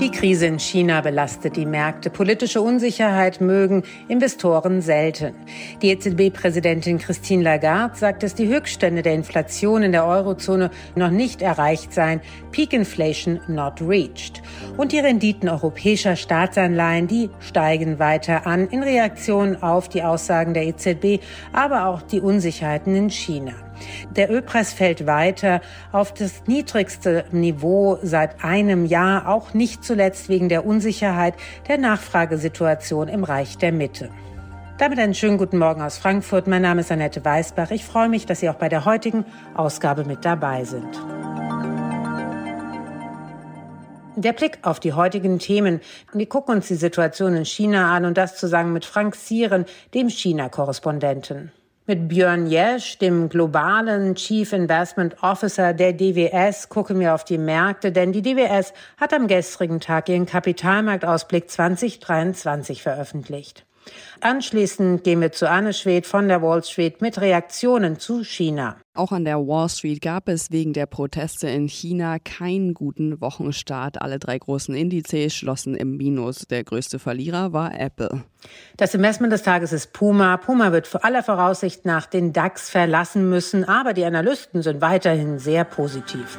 Die Krise in China belastet die Märkte. Politische Unsicherheit mögen Investoren selten. Die EZB-Präsidentin Christine Lagarde sagt, dass die Höchststände der Inflation in der Eurozone noch nicht erreicht seien. Peak Inflation not reached. Und die Renditen europäischer Staatsanleihen, die steigen weiter an in Reaktion auf die Aussagen der EZB, aber auch die Unsicherheiten in China. Der Ölpreis fällt weiter auf das niedrigste Niveau seit einem Jahr, auch nicht zuletzt wegen der Unsicherheit der Nachfragesituation im Reich der Mitte. Damit einen schönen guten Morgen aus Frankfurt. Mein Name ist Annette Weißbach. Ich freue mich, dass Sie auch bei der heutigen Ausgabe mit dabei sind. Der Blick auf die heutigen Themen. Wir gucken uns die Situation in China an und das zusammen mit Frank Sieren, dem China-Korrespondenten mit Björn Jesch, dem globalen Chief Investment Officer der DWS, gucken wir auf die Märkte, denn die DWS hat am gestrigen Tag ihren Kapitalmarktausblick 2023 veröffentlicht. Anschließend gehen wir zu Anne Schwed von der Wall Street mit Reaktionen zu China. Auch an der Wall Street gab es wegen der Proteste in China keinen guten Wochenstart. Alle drei großen Indizes schlossen im Minus. Der größte Verlierer war Apple. Das Investment des Tages ist Puma. Puma wird vor aller Voraussicht nach den DAX verlassen müssen, aber die Analysten sind weiterhin sehr positiv.